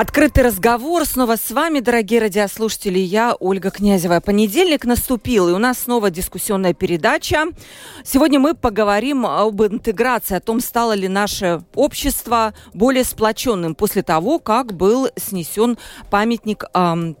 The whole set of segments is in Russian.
Открытый разговор снова с вами, дорогие радиослушатели. Я Ольга Князева. Понедельник наступил, и у нас снова дискуссионная передача. Сегодня мы поговорим об интеграции, о том, стало ли наше общество более сплоченным после того, как был снесен памятник эм,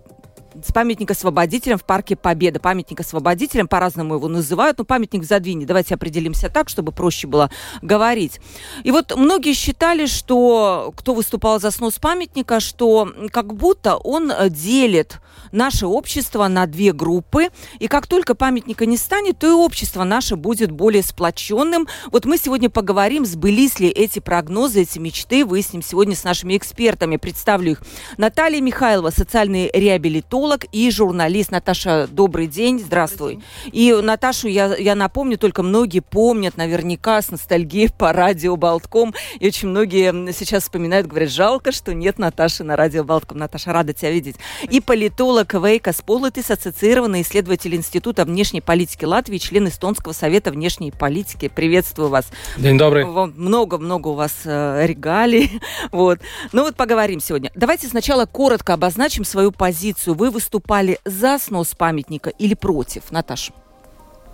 с памятника освободителям в парке Победа. Памятник освободителям, по-разному его называют, но памятник в Задвине. Давайте определимся так, чтобы проще было говорить. И вот многие считали, что кто выступал за снос памятника, что как будто он делит наше общество на две группы, и как только памятника не станет, то и общество наше будет более сплоченным. Вот мы сегодня поговорим, сбылись ли эти прогнозы, эти мечты, выясним сегодня с нашими экспертами. Представлю их. Наталья Михайлова, социальный реабилитолог и журналист. Наташа, добрый день, здравствуй. И Наташу я, я напомню, только многие помнят наверняка с ностальгией по радио Болтком, и очень многие сейчас вспоминают, говорят, жалко, что нет Наташи на радио Болтком. Наташа, рада тебя видеть. И политолог Квейка Сполотис, ассоциированный исследователь Института внешней политики Латвии, член Эстонского совета внешней политики. Приветствую вас. День добрый. Много-много у вас э, регалий. вот. Ну вот поговорим сегодня. Давайте сначала коротко обозначим свою позицию. Вы выступали за снос памятника или против, Наташа?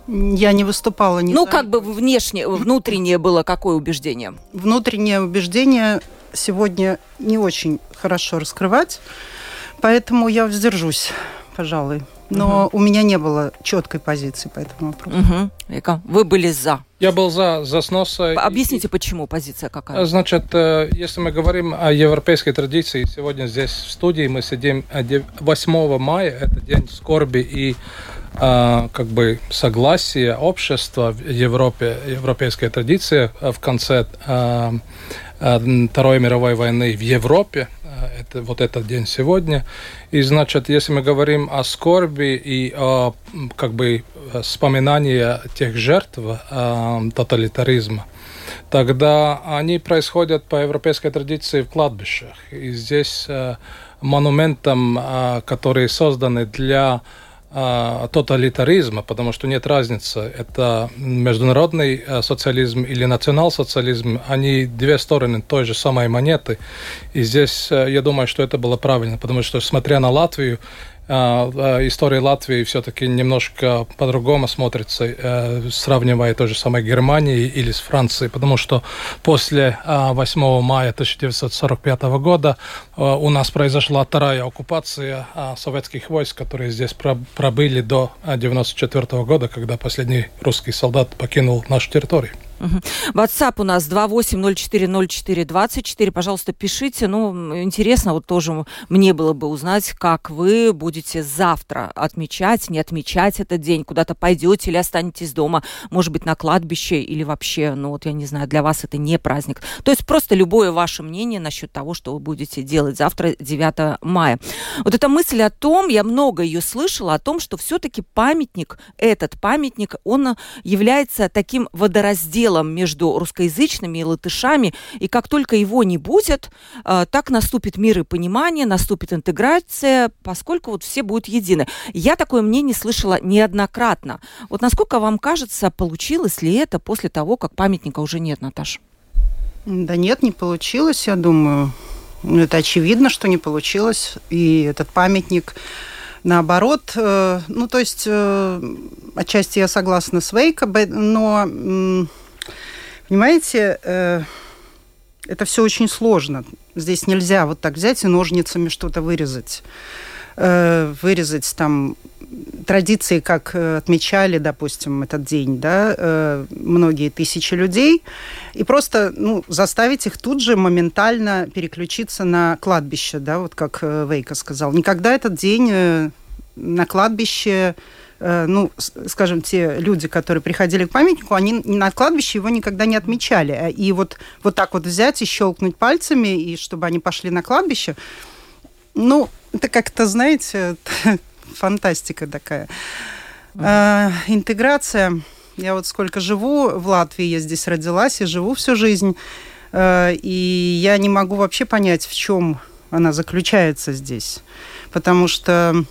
Я не выступала ни Ну, за... как бы внешне, внутреннее было какое убеждение? Внутреннее убеждение сегодня не очень хорошо раскрывать. Поэтому я воздержусь, пожалуй. Но угу. у меня не было четкой позиции по этому вопросу. Угу. Вика, вы были за. Я был за, за снос. Объясните, почему позиция какая? Значит, э, если мы говорим о европейской традиции, сегодня здесь в студии мы сидим 8 э, мая, это день скорби и э, как бы согласия общества в Европе, европейская традиция в конце Второй мировой войны в Европе, это, вот этот день сегодня. И, значит, если мы говорим о скорби и о как бы вспоминании тех жертв э, тоталитаризма, тогда они происходят по европейской традиции в кладбищах. И здесь э, монументом, э, которые созданы для тоталитаризма, потому что нет разницы, это международный а, социализм или национал-социализм, они две стороны той же самой монеты. И здесь э, я думаю, что это было правильно, потому что, смотря на Латвию, а, а, история Латвии все-таки немножко по-другому смотрится, э, сравнивая той же самой Германии или с Францией, потому что после 8 а, мая 1945 года у нас произошла вторая оккупация советских войск, которые здесь пробыли до 1994 года, когда последний русский солдат покинул нашу территорию. WhatsApp у нас 28040424. Пожалуйста, пишите. Ну, интересно, вот тоже мне было бы узнать, как вы будете завтра отмечать, не отмечать этот день, куда-то пойдете или останетесь дома, может быть, на кладбище или вообще, ну вот я не знаю, для вас это не праздник. То есть просто любое ваше мнение насчет того, что вы будете делать завтра, 9 мая. Вот эта мысль о том, я много ее слышала, о том, что все-таки памятник, этот памятник, он является таким водоразделом делом между русскоязычными и латышами, и как только его не будет, э, так наступит мир и понимание, наступит интеграция, поскольку вот все будут едины. Я такое мнение слышала неоднократно. Вот насколько вам кажется, получилось ли это после того, как памятника уже нет, Наташа? Да нет, не получилось, я думаю. Это очевидно, что не получилось. И этот памятник наоборот. Э, ну, то есть, э, отчасти я согласна с Вейко, но Понимаете, э, это все очень сложно. Здесь нельзя вот так взять и ножницами что-то вырезать. Э, вырезать там традиции, как э, отмечали, допустим, этот день, да, э, многие тысячи людей, и просто ну, заставить их тут же моментально переключиться на кладбище, да, вот как э, Вейка сказал. Никогда этот день на кладбище ну, скажем, те люди, которые приходили к памятнику, они на кладбище его никогда не отмечали. Э, и вот, вот так вот взять и щелкнуть пальцами, и чтобы они пошли на кладбище, ну, это как-то, знаете, фантастика такая. Э, интеграция. Я вот сколько живу в Латвии, я здесь родилась и живу всю жизнь. Э, и я не могу вообще понять, в чем она заключается здесь. Потому что,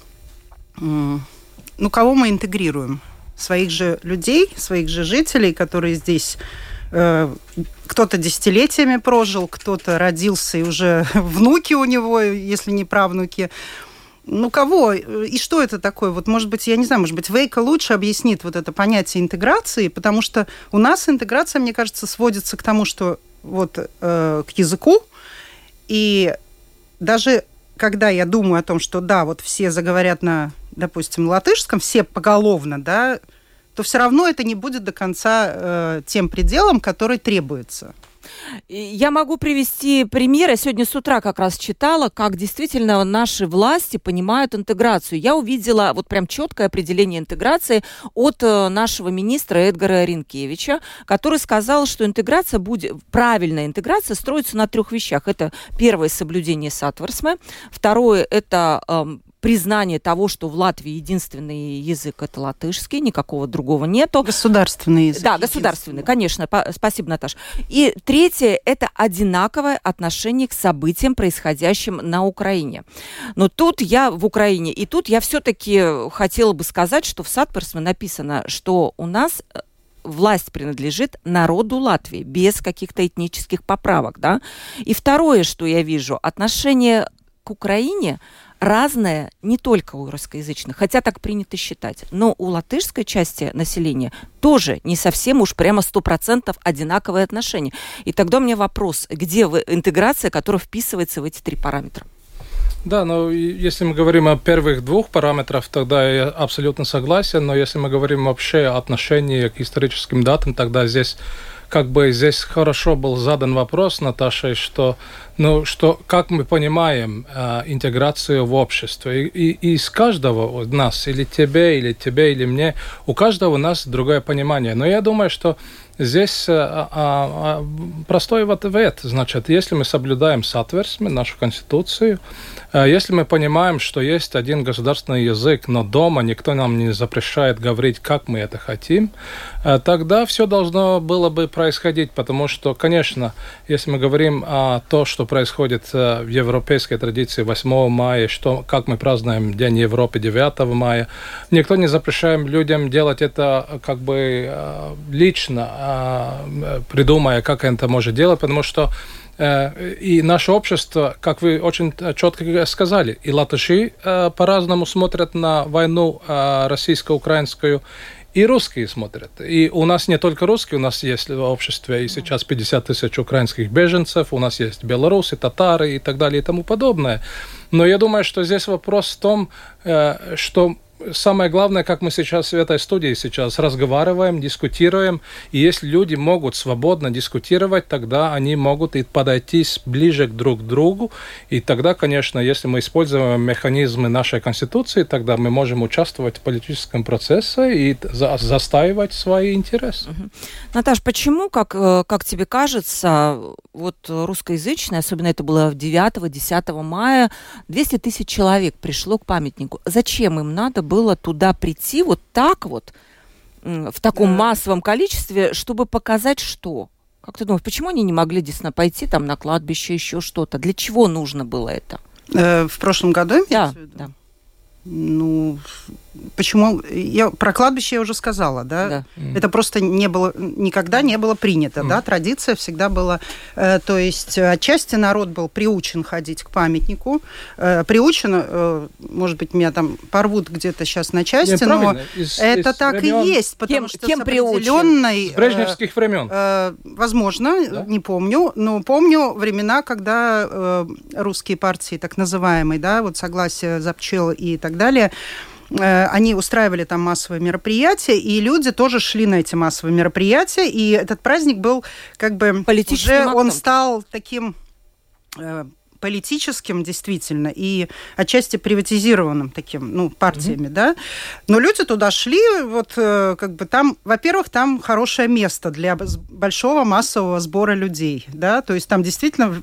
ну, кого мы интегрируем? Своих же людей, своих же жителей, которые здесь э, кто-то десятилетиями прожил, кто-то родился и уже внуки у него, если не правнуки. Ну, кого? И что это такое? Вот, может быть, я не знаю, может быть, Вейка лучше объяснит вот это понятие интеграции, потому что у нас интеграция, мне кажется, сводится к тому, что вот э, к языку, и даже когда я думаю о том, что да, вот все заговорят на, допустим, латышском, все поголовно, да, то все равно это не будет до конца э, тем пределом, который требуется. Я могу привести пример. Я сегодня с утра как раз читала, как действительно наши власти понимают интеграцию. Я увидела вот прям четкое определение интеграции от э, нашего министра Эдгара Ринкевича, который сказал, что интеграция будет, правильная интеграция строится на трех вещах. Это первое соблюдение сатварсмы, второе это эм, признание того, что в Латвии единственный язык это латышский, никакого другого нету. Государственный язык. Да, государственный, конечно. Спасибо, Наташа. И третье это одинаковое отношение к событиям, происходящим на Украине. Но тут я в Украине, и тут я все-таки хотела бы сказать, что в Сатперсме написано, что у нас э, власть принадлежит народу Латвии, без каких-то этнических поправок, да. И второе, что я вижу, отношение к Украине разное не только у русскоязычных, хотя так принято считать, но у латышской части населения тоже не совсем уж прямо сто процентов одинаковые отношения. И тогда у меня вопрос, где интеграция, которая вписывается в эти три параметра? Да, но если мы говорим о первых двух параметрах, тогда я абсолютно согласен, но если мы говорим вообще о отношении к историческим датам, тогда здесь как бы здесь хорошо был задан вопрос Наташей, что ну, что, как мы понимаем э, интеграцию в общество. И, и, и из каждого из нас, или тебе, или тебе, или мне, у каждого у нас другое понимание. Но я думаю, что здесь э, а, простой ответ. Значит, если мы соблюдаем соответственно нашу конституцию, э, если мы понимаем, что есть один государственный язык, но дома никто нам не запрещает говорить, как мы это хотим, э, тогда все должно было бы происходить, потому что, конечно, если мы говорим о том, что происходит э, в европейской традиции 8 мая, что, как мы празднуем День Европы 9 мая. Никто не запрещаем людям делать это э, как бы э, лично, придумая, как это может делать, потому что и наше общество, как вы очень четко сказали, и латыши по-разному смотрят на войну российско-украинскую, и русские смотрят. И у нас не только русские, у нас есть в обществе и сейчас 50 тысяч украинских беженцев, у нас есть белорусы, татары и так далее и тому подобное. Но я думаю, что здесь вопрос в том, э, что самое главное, как мы сейчас в этой студии сейчас разговариваем, дискутируем, и если люди могут свободно дискутировать, тогда они могут и подойти ближе друг к другу, и тогда, конечно, если мы используем механизмы нашей Конституции, тогда мы можем участвовать в политическом процессе и за застаивать свои интересы. Угу. Наташ, почему, как, э, как тебе кажется, вот русскоязычные, особенно это было 9-10 мая, 200 тысяч человек пришло к памятнику. Зачем им надо было туда прийти вот так вот, в таком да. массовом количестве, чтобы показать что? Как ты думаешь, почему они не могли действительно пойти там на кладбище, еще что-то? Для чего нужно было это? Э, в прошлом году? Да, да. Ну, почему? Я про кладбище я уже сказала, да? да. Это просто не было, никогда не было принято, mm. да? Традиция всегда была. Э, то есть отчасти народ был приучен ходить к памятнику. Э, приучен, э, может быть, меня там порвут где-то сейчас на части, Нет, но из, это из так времен... и есть, потому кем, что кем с определенной... С брежневских времен. Э, возможно, да? не помню, но помню времена, когда э, русские партии, так называемые, да, вот согласие Запчел и так далее, э, они устраивали там массовые мероприятия, и люди тоже шли на эти массовые мероприятия, и этот праздник был как бы уже он стал таким э, политическим действительно и отчасти приватизированным таким, ну, партиями, mm-hmm. да. Но люди туда шли, вот э, как бы там, во-первых, там хорошее место для большого массового сбора людей, да, то есть там действительно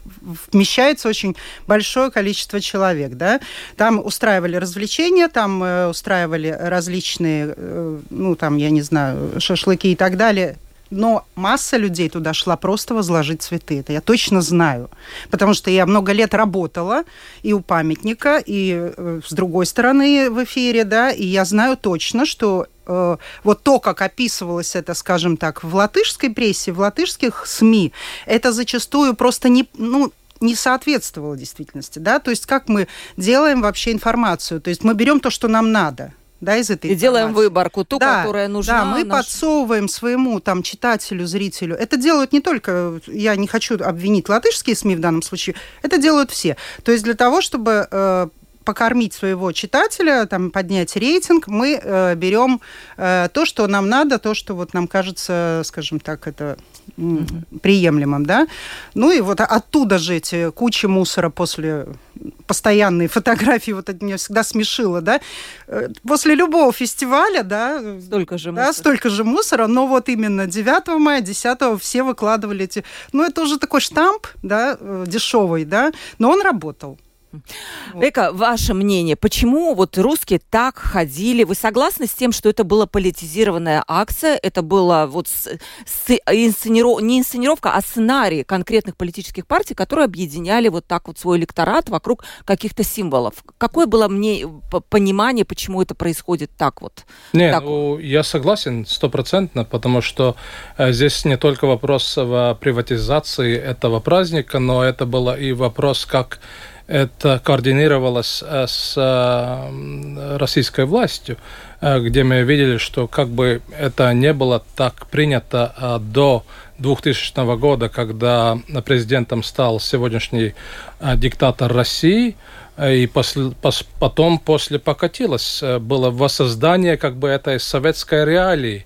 вмещается очень большое количество человек, да. Там устраивали развлечения, там э, устраивали различные, э, ну, там, я не знаю, шашлыки и так далее, но масса людей туда шла просто возложить цветы. Это я точно знаю. Потому что я много лет работала и у памятника, и э, с другой стороны в эфире, да, и я знаю точно, что э, вот то, как описывалось это, скажем так, в латышской прессе, в латышских СМИ, это зачастую просто не, ну, не соответствовало действительности, да, то есть как мы делаем вообще информацию, то есть мы берем то, что нам надо, да, из этой И делаем выборку, ту, да, которая нужна. Да, мы наш... подсовываем своему там читателю, зрителю. Это делают не только, я не хочу обвинить латышские СМИ в данном случае, это делают все. То есть для того, чтобы э, покормить своего читателя, там, поднять рейтинг, мы э, берем э, то, что нам надо, то, что вот нам кажется, скажем так, это. Приемлемым, да. Ну и вот оттуда же эти кучи мусора после постоянные фотографии, вот это меня всегда смешило, да. Э, после любого фестиваля, да, столько же мусора. Да, столько же мусора, но вот именно 9 мая, 10 все выкладывали эти... Ну, это уже такой штамп, да, э, дешевый, да, но он работал. Века, ваше мнение, почему вот русские так ходили? Вы согласны с тем, что это была политизированная акция? Это была вот с, с, инсцениров... не инсценировка, а сценарий конкретных политических партий, которые объединяли вот так вот свой электорат вокруг каких-то символов. Какое было мне понимание, почему это происходит так вот? Не, так ну, я согласен стопроцентно, потому что э, здесь не только вопрос в приватизации этого праздника, но это было и вопрос, как это координировалось э, с э, российской властью, э, где мы видели, что как бы это не было так принято до 2000 года, когда президентом стал сегодняшний диктатор России, и после, пос, потом после покатилось, было воссоздание как бы этой советской реалии.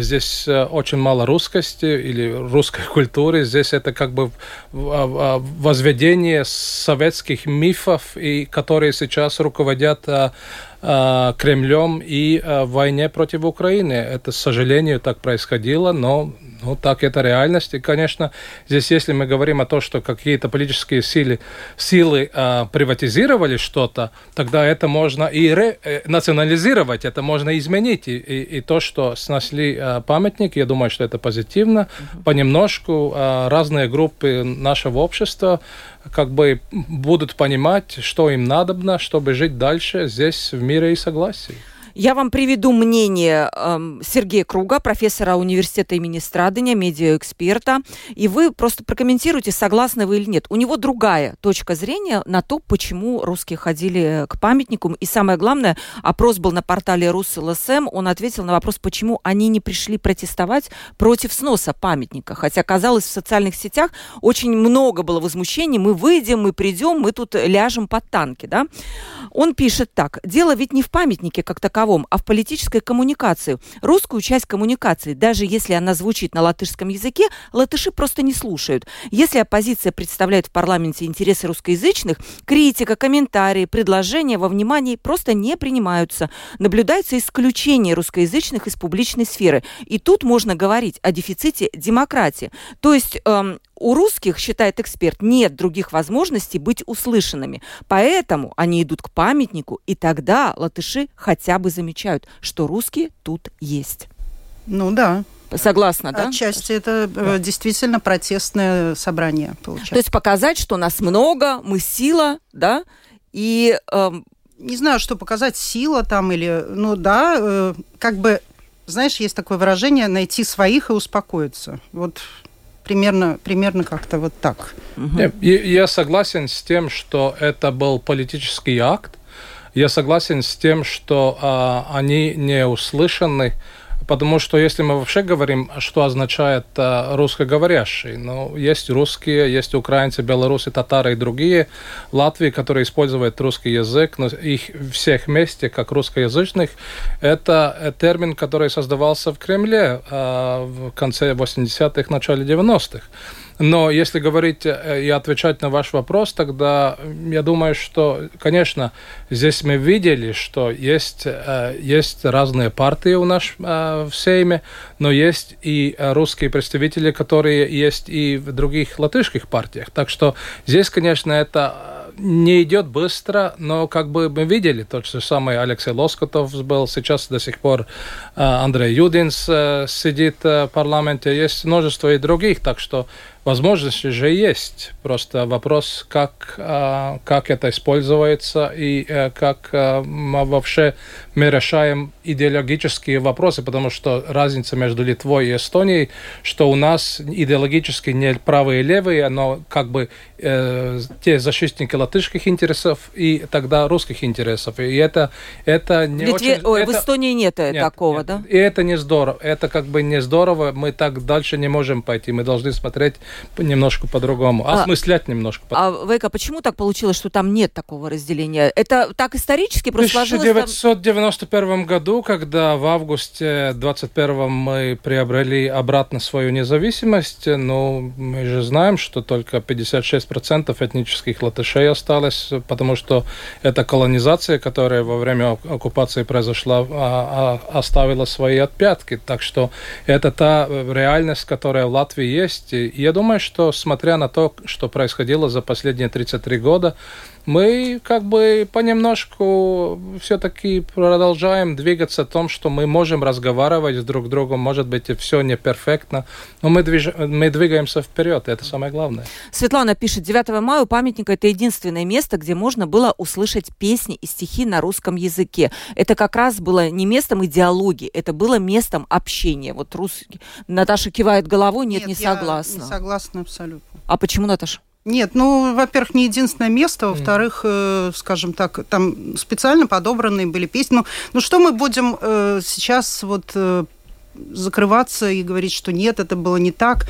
Здесь э, очень мало русскости или русской культуры. Здесь это как бы возведение советских мифов, и которые сейчас руководят э, э, Кремлем и в войне против Украины. Это, к сожалению, так происходило, но ну, так это реальность. И, конечно, здесь, если мы говорим о том, что какие-то политические силы, силы э, приватизировали что-то, тогда это можно и ре, э, национализировать, это можно изменить. И, и, и то, что снесли э, памятник, я думаю, что это позитивно. Понемножку э, разные группы нашего общества как бы будут понимать, что им надобно, чтобы жить дальше здесь в мире и согласии. Я вам приведу мнение э, Сергея Круга, профессора университета имени Страдания, медиаэксперта, и вы просто прокомментируйте, согласны вы или нет. У него другая точка зрения на то, почему русские ходили к памятнику. И самое главное, опрос был на портале РусЛСМ, он ответил на вопрос, почему они не пришли протестовать против сноса памятника. Хотя, казалось, в социальных сетях очень много было возмущений. Мы выйдем, мы придем, мы тут ляжем под танки. Да? Он пишет так. Дело ведь не в памятнике как таковом, таковом, а в политической коммуникации. Русскую часть коммуникации, даже если она звучит на латышском языке, латыши просто не слушают. Если оппозиция представляет в парламенте интересы русскоязычных, критика, комментарии, предложения во внимании просто не принимаются. Наблюдается исключение русскоязычных из публичной сферы. И тут можно говорить о дефиците демократии. То есть эм, у русских, считает эксперт, нет других возможностей быть услышанными. Поэтому они идут к памятнику, и тогда латыши хотя бы замечают, что русские тут есть. Ну да. Согласна, да? Отчасти это э, да. действительно протестное собрание получается. То есть показать, что нас много, мы сила, да, и... Э, не знаю, что показать, сила там или... Ну да, э, как бы, знаешь, есть такое выражение «найти своих и успокоиться». Вот примерно, примерно как-то вот так. Угу. Я, я согласен с тем, что это был политический акт. Я согласен с тем, что а, они не услышаны Потому что если мы вообще говорим, что означает э, русскоговорящий, ну, есть русские, есть украинцы, белорусы, татары и другие Латвии, которые используют русский язык, но их всех вместе, как русскоязычных, это э, термин, который создавался в Кремле э, в конце 80-х, начале 90-х. Но если говорить и отвечать на ваш вопрос, тогда я думаю, что, конечно, здесь мы видели, что есть, есть разные партии у нас в Сейме, но есть и русские представители, которые есть и в других латышских партиях. Так что здесь, конечно, это не идет быстро, но как бы мы видели, тот же самый Алексей Лоскотов был, сейчас до сих пор э, Андрей Юдинс э, сидит э, в парламенте, есть множество и других, так что возможности же есть. Просто вопрос, как, как это используется и как вообще мы решаем идеологические вопросы, потому что разница между Литвой и Эстонией, что у нас идеологически не правые и левые, но как бы э, те защитники латышских интересов и тогда русских интересов. И это, это не Литве... очень... Ой, это... в Эстонии нет, нет такого, нет. да? И это не здорово. Это как бы не здорово. Мы так дальше не можем пойти. Мы должны смотреть немножко по-другому, а, осмыслять немножко. По а, Вейка, почему так получилось, что там нет такого разделения? Это так исторически просто В 1991 там... году, когда в августе 21 мы приобрели обратно свою независимость, ну, мы же знаем, что только 56% этнических латышей осталось, потому что это колонизация, которая во время оккупации произошла, а, а, оставила свои отпятки. Так что это та реальность, которая в Латвии есть. И я думаю, что смотря на то, что происходило за последние 33 года, мы как бы понемножку все-таки продолжаем двигаться в том, что мы можем разговаривать с друг другом, может быть, и все не перфектно, но мы, движ... мы двигаемся вперед, это самое главное. Светлана пишет, 9 мая у памятника это единственное место, где можно было услышать песни и стихи на русском языке. Это как раз было не местом идеологии, это было местом общения. Вот русский... Наташа кивает головой, нет, нет не согласна. не согласна абсолютно. А почему, Наташа? Нет, ну, во-первых, не единственное место, во-вторых, э, скажем так, там специально подобранные были песни. Ну, ну что мы будем э, сейчас вот э, закрываться и говорить, что нет, это было не так?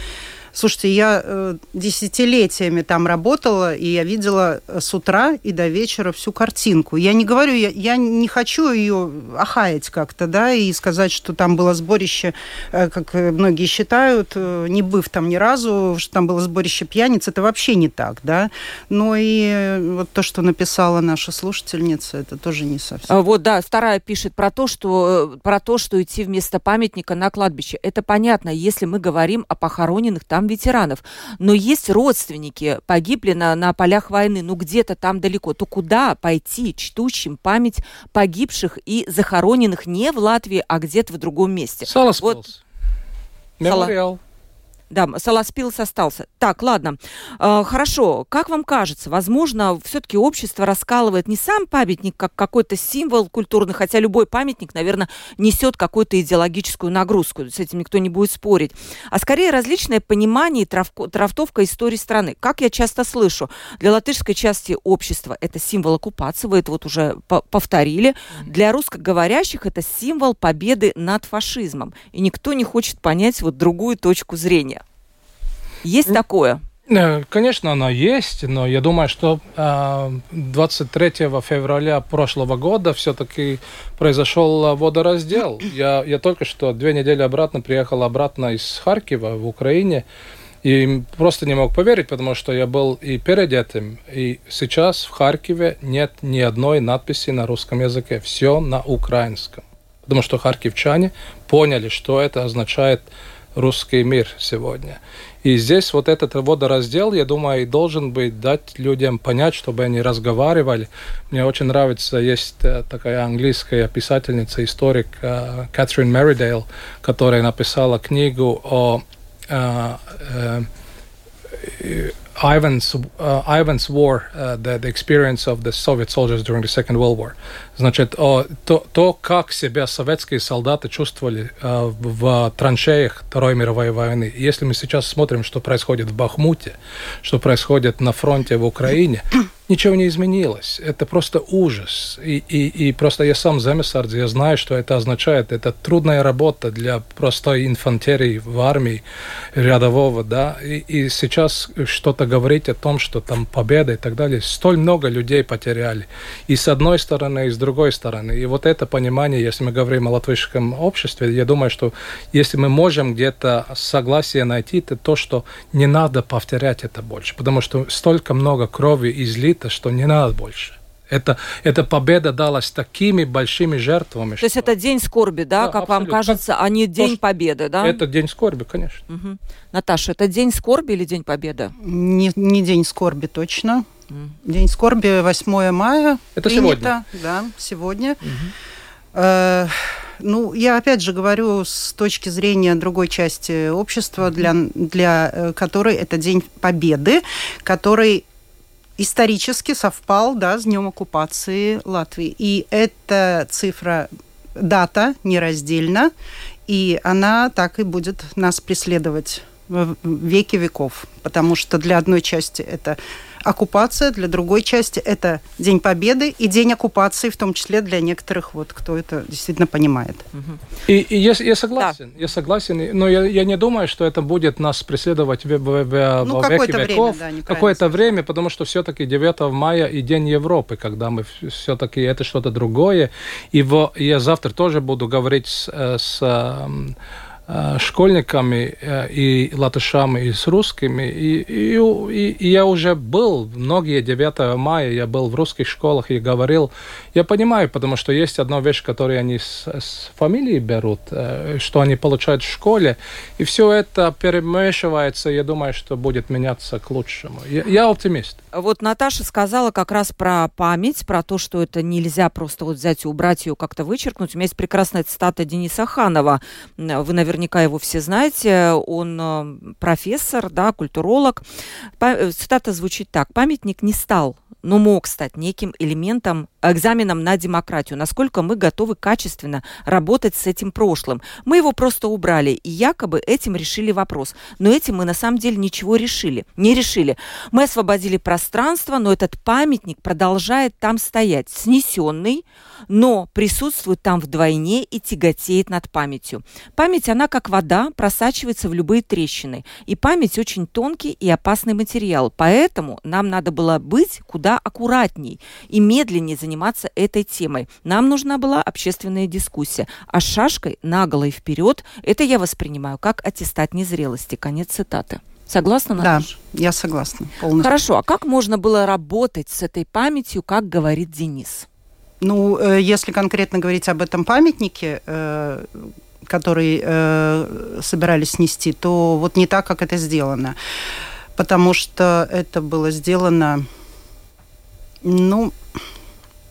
Слушайте, я э, десятилетиями там работала, и я видела э, с утра и до вечера всю картинку. Я не говорю, я, я не хочу ее охаять как-то, да, и сказать, что там было сборище, э, как многие считают, э, не быв там ни разу, что там было сборище пьяниц, это вообще не так, да. Но и э, вот то, что написала наша слушательница, это тоже не совсем. А вот, да, вторая пишет про то, что, э, про то, что идти вместо памятника на кладбище. Это понятно, если мы говорим о похороненных там там ветеранов. Но есть родственники, погибли на, на полях войны, ну где-то там далеко. То куда пойти чтущим память погибших и захороненных не в Латвии, а где-то в другом месте? Саласпилс. Вот. Мемориал. Да, Саласпилс остался. Так, ладно. Э, хорошо. Как вам кажется, возможно, все-таки общество раскалывает не сам памятник как какой-то символ культурный, хотя любой памятник, наверное, несет какую-то идеологическую нагрузку. С этим никто не будет спорить. А скорее различное понимание и травко, травтовка истории страны. Как я часто слышу, для латышской части общества это символ оккупации, вы это вот уже повторили. Для русскоговорящих это символ победы над фашизмом. И никто не хочет понять вот другую точку зрения. Есть такое? Э, конечно, оно есть, но я думаю, что 23 э, февраля прошлого года все-таки произошел водораздел. Я, я только что две недели обратно приехал обратно из Харькова в Украине и просто не мог поверить, потому что я был и перед этим, и сейчас в Харькове нет ни одной надписи на русском языке, все на украинском. Потому что харьковчане поняли, что это означает русский мир сегодня. И здесь вот этот водораздел, я думаю, должен быть дать людям понять, чтобы они разговаривали. Мне очень нравится, есть э, такая английская писательница, историк э, Кэтрин Меридейл, которая написала книгу о э, Ivan's, uh, Ivan's War, uh, the, the experience of the Soviet soldiers during the Second World War. Значит, о, то, то, как себя советские солдаты чувствовали uh, в траншеях Второй мировой войны. Если мы сейчас смотрим, что происходит в Бахмуте, что происходит на фронте в Украине, ничего не изменилось. Это просто ужас. И, и, и просто я сам земесардз, я знаю, что это означает. Это трудная работа для простой инфантерии в армии рядового, да. И, и сейчас что-то говорить о том, что там победа и так далее. Столь много людей потеряли. И с одной стороны, и с другой стороны. И вот это понимание, если мы говорим о латвийском обществе, я думаю, что если мы можем где-то согласие найти, это то, что не надо повторять это больше. Потому что столько много крови излито разбито, что не надо больше. Это, эта победа далась такими большими жертвами. То что... есть это день скорби, да, да как абсолютно. вам кажется, а не день победы, да? Это день скорби, конечно. Угу. Наташа, это день скорби или день победы? Не, не день скорби точно. Mm. День скорби 8 мая. Это принято, сегодня. Да, сегодня. Угу. Э, ну, я опять же говорю с точки зрения другой части общества, для, для э, которой это День Победы, который исторически совпал да, с днем оккупации Латвии. И эта цифра, дата нераздельна, и она так и будет нас преследовать в веки веков, потому что для одной части это оккупация, для другой части это День Победы и День оккупации, в том числе для некоторых, вот, кто это действительно понимает. И, и я, я согласен, да. я согласен, но я, я не думаю, что это будет нас преследовать в, в, в, ну, во веки веков. Да, какое-то время, потому что все-таки 9 мая и День Европы, когда мы все-таки это что-то другое. И в, я завтра тоже буду говорить с, э, с Э, школьниками э, и латышами, и с русскими. И, и, и я уже был, многие 9 мая я был в русских школах и говорил, я понимаю, потому что есть одна вещь, которую они с, с фамилии берут, э, что они получают в школе, и все это перемешивается, я думаю, что будет меняться к лучшему. Я, я оптимист. Вот Наташа сказала как раз про память, про то, что это нельзя просто вот взять и убрать ее, как-то вычеркнуть. У меня есть прекрасная цитата Дениса Ханова. Вы, наверняка его все знаете, он э, профессор, да, культуролог. Э, цитата звучит так. «Памятник не стал но мог стать неким элементом, экзаменом на демократию, насколько мы готовы качественно работать с этим прошлым. Мы его просто убрали, и якобы этим решили вопрос. Но этим мы на самом деле ничего решили, не решили. Мы освободили пространство, но этот памятник продолжает там стоять, снесенный, но присутствует там вдвойне и тяготеет над памятью. Память, она как вода, просачивается в любые трещины. И память очень тонкий и опасный материал. Поэтому нам надо было быть куда аккуратней и медленнее заниматься этой темой. Нам нужна была общественная дискуссия. А с шашкой наголо и вперед это я воспринимаю как аттестат незрелости. Конец цитаты. Согласна, Наташа? Да, я согласна полностью. Хорошо, а как можно было работать с этой памятью, как говорит Денис? Ну, э, если конкретно говорить об этом памятнике, э, который э, собирались снести, то вот не так, как это сделано. Потому что это было сделано, ну,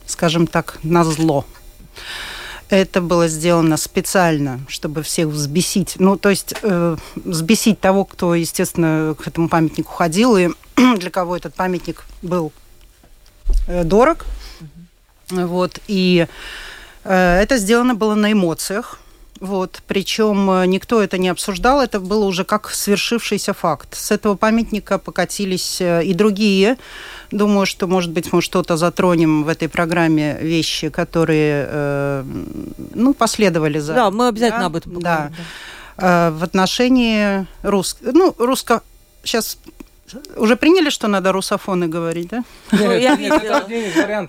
скажем так, на зло. Это было сделано специально, чтобы всех взбесить. Ну, то есть э, взбесить того, кто, естественно, к этому памятнику ходил, и для кого этот памятник был э, дорог. Вот, и э, это сделано было на эмоциях. Вот, причем э, никто это не обсуждал, это было уже как свершившийся факт. С этого памятника покатились э, и другие. Думаю, что, может быть, мы что-то затронем в этой программе, вещи, которые, э, ну, последовали за... Да, мы обязательно да? об этом поговорим. Да. да. Э, в отношении рус... ну, русско... Сейчас уже приняли, что надо русофоны говорить, да? Я видела.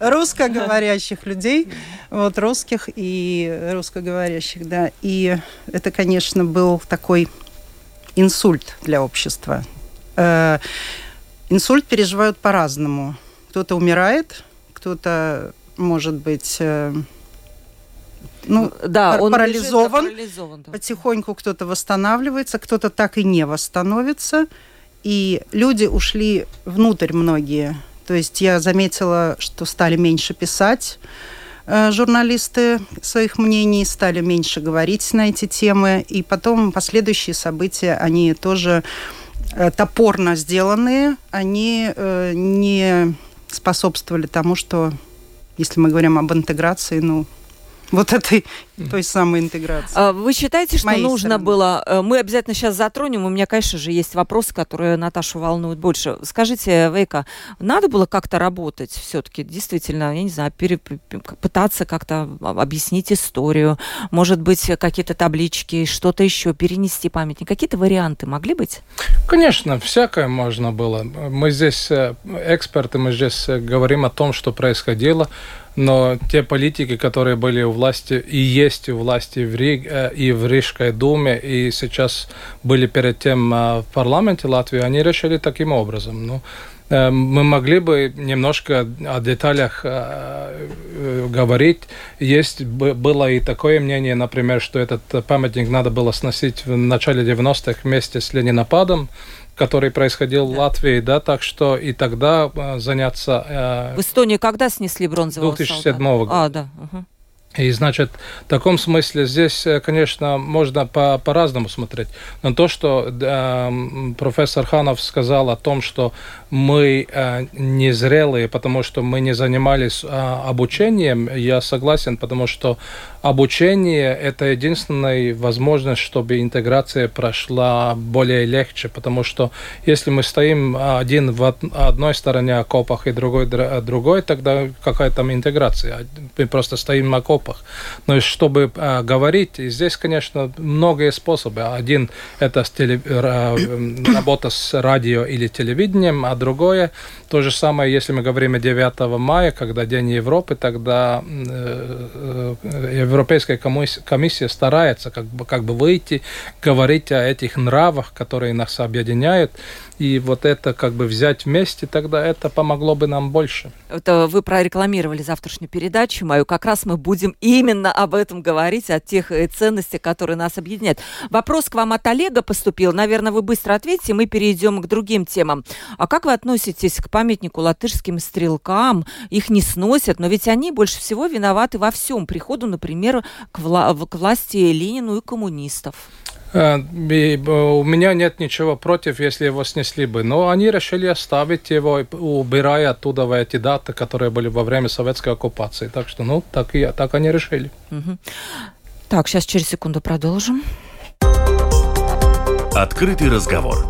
Русскоговорящих людей, вот русских и русскоговорящих, да. И это, конечно, был такой инсульт для общества. Э, инсульт переживают по-разному. Кто-то умирает, кто-то, может быть, э, ну, да, он парализован, парализован да. потихоньку кто-то восстанавливается, кто-то так и не восстановится. И люди ушли внутрь многие. То есть я заметила, что стали меньше писать э, журналисты своих мнений, стали меньше говорить на эти темы. И потом последующие события, они тоже э, топорно сделанные, они э, не способствовали тому, что, если мы говорим об интеграции, ну, вот этой той самой интеграции. А вы считаете, что нужно стороны. было... Э, мы обязательно сейчас затронем. У меня, конечно же, есть вопросы, которые Наташу волнуют больше. Скажите, Вейка, надо было как-то работать все-таки? Действительно, я не знаю, пере... пытаться как-то объяснить историю, может быть, какие-то таблички, что-то еще, перенести памятник. Какие-то варианты могли быть? Конечно, всякое можно было. Мы здесь э, эксперты, мы здесь э, говорим о том, что происходило но те политики, которые были у власти и есть у власти в Риг, э, и в Рижской думе, и сейчас были перед тем э, в парламенте Латвии, они решили таким образом. Ну, э, мы могли бы немножко о деталях говорить. Есть было и такое мнение, например, что этот памятник надо было сносить в начале 90-х вместе с Ленинопадом, который происходил да. в Латвии, да, так что и тогда э, заняться... Э, в Эстонии когда снесли бронзового 2007 солдата? года. А, да. Угу. И, значит, в таком смысле здесь, э, конечно, можно по- по-разному смотреть. Но то, что э, профессор Ханов сказал о том, что мы э, незрелые, потому что мы не занимались э, обучением, я согласен, потому что обучение – это единственная возможность, чтобы интеграция прошла более легче, потому что если мы стоим один в одной стороне окопах и другой другой, тогда какая там интеграция? Мы просто стоим в окопах. Но чтобы а, говорить, здесь, конечно, многие способы. Один – это с теле, работа с радио или телевидением, а другое то же самое, если мы говорим о 9 мая, когда День Европы, тогда э, э, Европейская комиссия старается как бы, как бы выйти, говорить о этих нравах, которые нас объединяют, и вот это как бы взять вместе, тогда это помогло бы нам больше. Это вы прорекламировали завтрашнюю передачу мою. Как раз мы будем именно об этом говорить, о тех э, ценностях, которые нас объединяют. Вопрос к вам от Олега поступил. Наверное, вы быстро ответите, мы перейдем к другим темам. А как вы относитесь к памятнику латышским стрелкам? Их не сносят, но ведь они больше всего виноваты во всем. Приходу, например, к, вла- к власти Ленину и коммунистов. Э, у меня нет ничего против, если его снесли бы. Но они решили оставить его, убирая оттуда эти даты, которые были во время советской оккупации. Так что, ну, так, и, так они решили. Угу. Так, сейчас через секунду продолжим. Открытый разговор.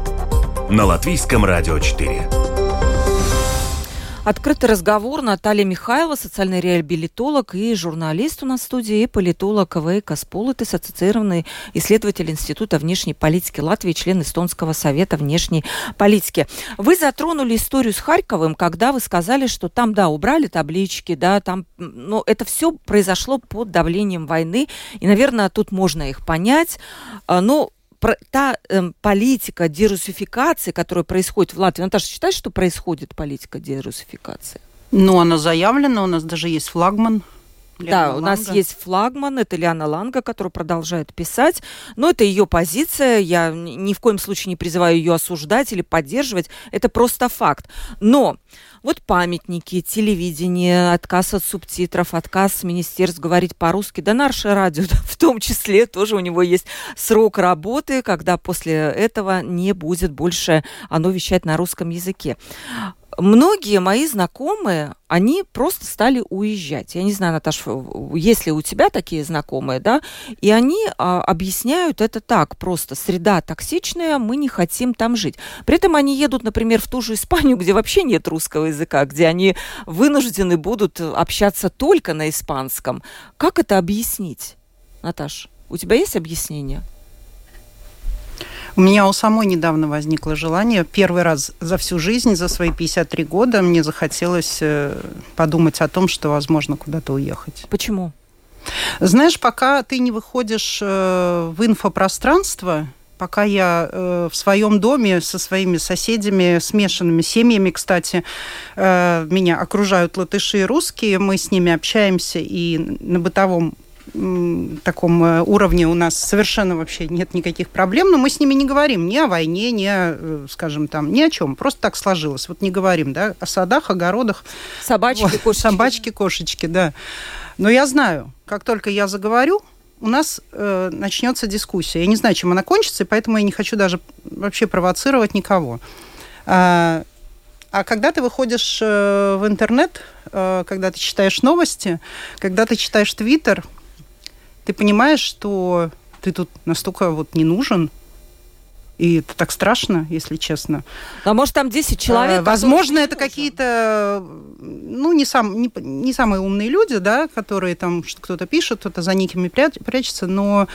На Латвийском радио 4. Открытый разговор. Наталья Михайлова, социальный реабилитолог и журналист у нас в студии, и политолог Вейка Сполотис, ассоциированный исследователь Института внешней политики Латвии, член Эстонского совета внешней политики. Вы затронули историю с Харьковым, когда вы сказали, что там, да, убрали таблички, да, там, но это все произошло под давлением войны, и, наверное, тут можно их понять. А, но та э, политика дерусификации, которая происходит в Латвии, Наташа, считаешь, что происходит политика дерусификации? Ну, она заявлена, у нас даже есть флагман Лиана да, Ланга. у нас есть флагман, это Лиана Ланга, которая продолжает писать, но это ее позиция, я ни в коем случае не призываю ее осуждать или поддерживать, это просто факт. Но вот памятники, телевидение, отказ от субтитров, отказ министерств говорить по-русски, да наше радио в том числе, тоже у него есть срок работы, когда после этого не будет больше оно вещать на русском языке многие мои знакомые, они просто стали уезжать. Я не знаю, Наташа, есть ли у тебя такие знакомые, да? И они а, объясняют это так просто. Среда токсичная, мы не хотим там жить. При этом они едут, например, в ту же Испанию, где вообще нет русского языка, где они вынуждены будут общаться только на испанском. Как это объяснить, Наташа? У тебя есть объяснение? У меня у самой недавно возникло желание, первый раз за всю жизнь, за свои 53 года, мне захотелось э, подумать о том, что возможно куда-то уехать. Почему? Знаешь, пока ты не выходишь э, в инфопространство, пока я э, в своем доме со своими соседями, смешанными семьями, кстати, э, меня окружают латыши и русские, мы с ними общаемся и на бытовом таком э, уровне у нас совершенно вообще нет никаких проблем, но мы с ними не говорим ни о войне, ни о, э, скажем, там, ни о чем. Просто так сложилось. Вот не говорим, да, о садах, огородах. Собачки, вот, кошечки. Собачки, кошечки, да. Но я знаю, как только я заговорю, у нас э, начнется дискуссия. Я не знаю, чем она кончится, и поэтому я не хочу даже вообще провоцировать никого. А, а когда ты выходишь э, в интернет, э, когда ты читаешь новости, когда ты читаешь Твиттер, ты понимаешь, что ты тут настолько вот не нужен, и это так страшно, если честно. А может, там 10 человек? А, возможно, это какие-то, ну, не, сам, не, не самые умные люди, да, которые там кто-то пишет, кто-то за никами прячется, но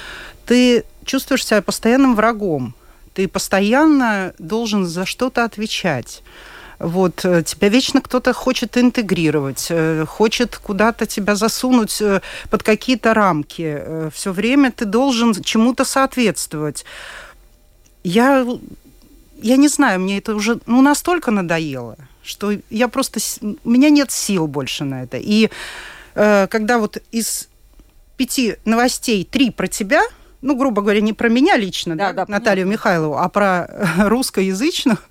ты чувствуешь себя постоянным врагом. Ты постоянно должен за что-то отвечать. Вот, э, тебя вечно кто-то хочет интегрировать, э, хочет куда-то тебя засунуть э, под какие-то рамки. Все время ты должен чему-то соответствовать. Я, я не знаю, мне это уже ну, настолько надоело, что я просто... У меня нет сил больше на это. И э, когда вот из пяти новостей три про тебя – ну, грубо говоря, не про меня лично, да, да, да Наталью понятно. Михайлову, а про русскоязычных,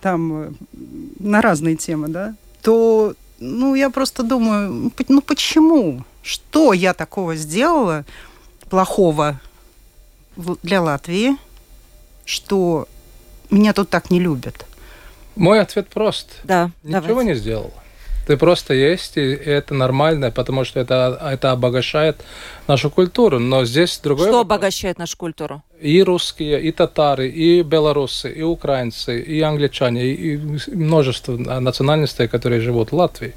там, э, на разные темы, да, то, ну, я просто думаю, ну, почему? Что я такого сделала плохого для Латвии, что меня тут так не любят? Мой ответ прост. Да, Ничего давайте. не сделал. Ты просто есть, и это нормально, потому что это, это обогащает нашу культуру. Но здесь другое. Что вопрос. обогащает нашу культуру? И русские, и татары, и белорусы, и украинцы, и англичане, и множество национальностей, которые живут в Латвии.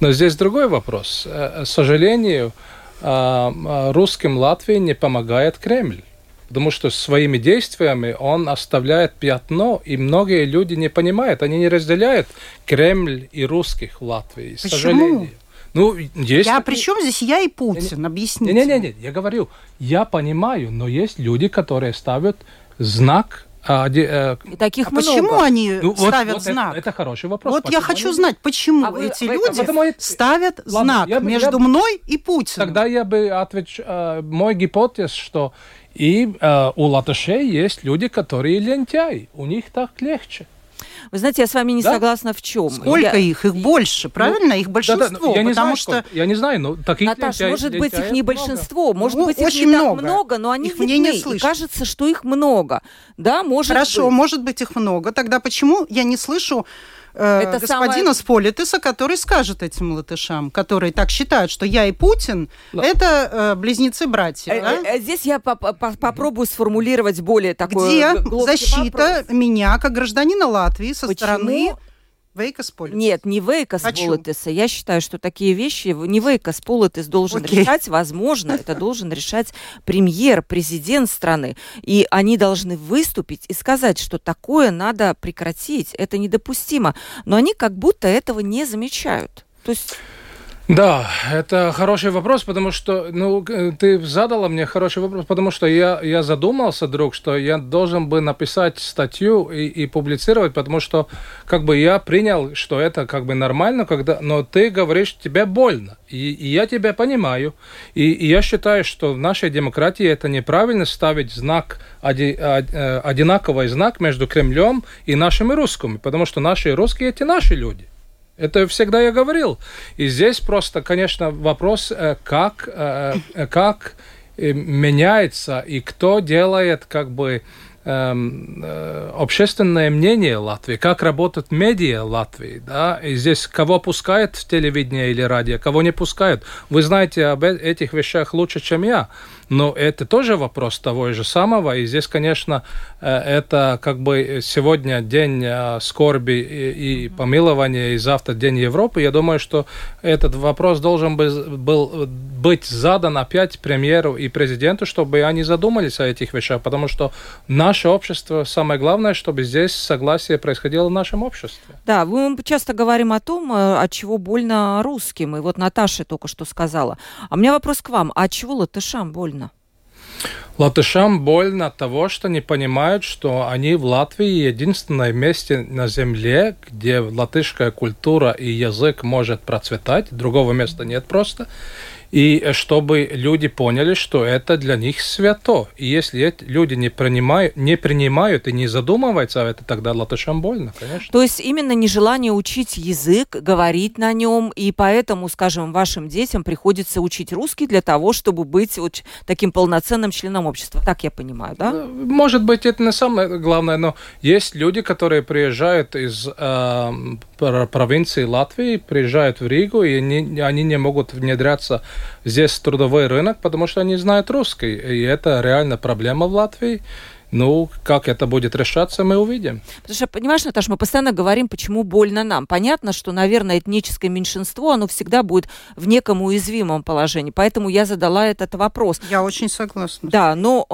Но здесь другой вопрос. Э, к сожалению, а, а, русским Латвии не помогает Кремль потому что своими действиями он оставляет пятно, и многие люди не понимают, они не разделяют Кремль и русских в Латвии, Почему? к сожалению. Ну, есть... Я, при чем здесь я и Путин? Объясните. Не-не-не, я говорю, я понимаю, но есть люди, которые ставят знак а, де, э, и таких а много. почему они ну, ставят вот, знак? Это, это хороший вопрос. Вот я хочу они... знать, почему а эти вы, люди потому, ставят ладно, знак я, между я, мной и Путиным. Тогда я бы отвечал, э, мой гипотез, что и э, у латышей есть люди, которые лентяи. У них так легче. Вы знаете, я с вами не да? согласна в чем. Сколько я... их? Их больше, правильно? Ну, их большинство. Да, да, я не знаю, что... Я не знаю, но таких Наташ, лентяй, может быть, их не большинство, много. может ну, быть, их не много. так много, но они их видны, не слышно. и кажется, что их много. Да, может Хорошо, быть. может быть, их много. Тогда почему я не слышу э, это господина самое... Сполитеса, который скажет этим латышам, которые так считают, что я и Путин Л... это э, близнецы-братья. Э, да? э, здесь я по -по попробую сформулировать более такое... Где защита вопрос. меня, как гражданина Латвии, со Почему? стороны Вейкас Политес. Нет, не Вейкас Политеса. Я считаю, что такие вещи не Вейкас Политес должен okay. решать. Возможно, это должен решать премьер, президент страны. И они должны выступить и сказать, что такое надо прекратить. Это недопустимо. Но они как будто этого не замечают. То есть... Да, это хороший вопрос, потому что, ну, ты задала мне хороший вопрос, потому что я, я задумался, друг, что я должен бы написать статью и, и публицировать, потому что, как бы, я принял, что это, как бы, нормально, когда, но ты говоришь, тебе больно, и, и я тебя понимаю, и, и я считаю, что в нашей демократии это неправильно ставить знак, оди, э, одинаковый знак между Кремлем и нашими русскими, потому что наши русские – это наши люди. Это всегда я говорил. И здесь просто, конечно, вопрос, э, как, э, э, как меняется и кто делает как бы эм, общественное мнение Латвии, как работают медиа Латвии, да, и здесь кого пускают в телевидение или радио, кого не пускают. Вы знаете об этих вещах лучше, чем я. Но это тоже вопрос того же самого. И здесь, конечно, э, это как бы сегодня день э, скорби и помилования, и завтра день Европы. Я думаю, что этот вопрос должен был быть задан опять премьеру и президенту, чтобы они задумались о этих вещах, потому что наше общество, самое главное, чтобы здесь согласие происходило в нашем обществе. Да, мы часто говорим о том, э, от чего больно русским, и вот Наташа только что сказала. А у меня вопрос к вам, а от чего латышам больно? Латышам больно от того, что не понимают, что они в Латвии единственное месте на земле, где латышская культура и язык может процветать, другого места нет просто и чтобы люди поняли, что это для них свято. И если люди не принимают, не принимают и не задумываются, это тогда латышам больно, конечно. То есть именно нежелание учить язык, говорить на нем, и поэтому, скажем, вашим детям приходится учить русский для того, чтобы быть вот таким полноценным членом общества. Так я понимаю, да? Э, может быть, это не самое главное, но есть люди, которые приезжают из э, провинции Латвии, приезжают в Ригу, и они, они не могут внедряться здесь трудовой рынок, потому что они знают русский. И это реально проблема в Латвии. Ну, как это будет решаться, мы увидим. Потому что, понимаешь, Наташа, мы постоянно говорим, почему больно нам. Понятно, что, наверное, этническое меньшинство, оно всегда будет в неком уязвимом положении. Поэтому я задала этот вопрос. Я очень согласна. Да, но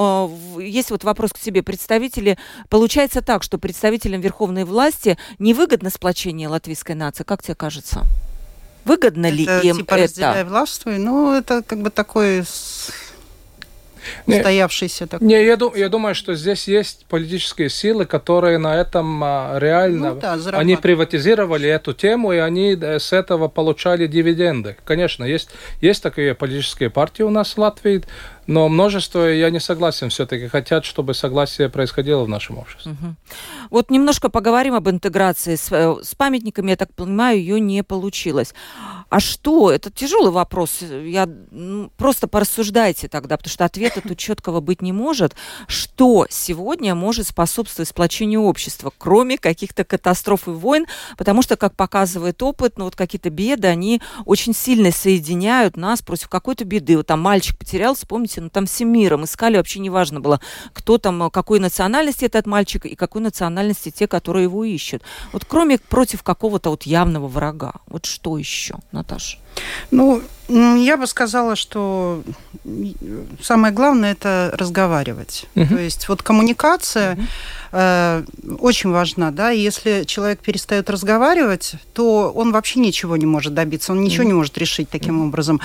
э, есть вот вопрос к тебе. Представители, получается так, что представителям верховной власти невыгодно сплочение латвийской нации. Как тебе кажется? Выгодно это, ли им типа, это? разделяй властвуй. Ну, это как бы такой устоявшийся такой. Не, я, я думаю, что здесь есть политические силы, которые на этом а, реально... Ну, да, они приватизировали эту тему, и они э, с этого получали дивиденды. Конечно, есть, есть такие политические партии у нас в Латвии, но множество, я не согласен, все-таки хотят, чтобы согласие происходило в нашем обществе. Угу. Вот немножко поговорим об интеграции с, э, с памятниками. Я так понимаю, ее не получилось. А что? Это тяжелый вопрос. Я ну, просто порассуждайте тогда, потому что ответа тут четкого быть не может. Что сегодня может способствовать сплочению общества, кроме каких-то катастроф и войн? Потому что, как показывает опыт, ну вот какие-то беды, они очень сильно соединяют нас против какой-то беды. Вот там мальчик потерялся, помните, ну там всем миром искали, вообще не важно было, кто там, какой национальности этот мальчик и какой национальности те, которые его ищут. Вот кроме против какого-то вот явного врага, вот что еще, Наташа? Ну, я бы сказала, что самое главное это разговаривать. Uh-huh. То есть вот коммуникация uh-huh. э, очень важна, да. И если человек перестает разговаривать, то он вообще ничего не может добиться, он ничего uh-huh. не может решить таким образом.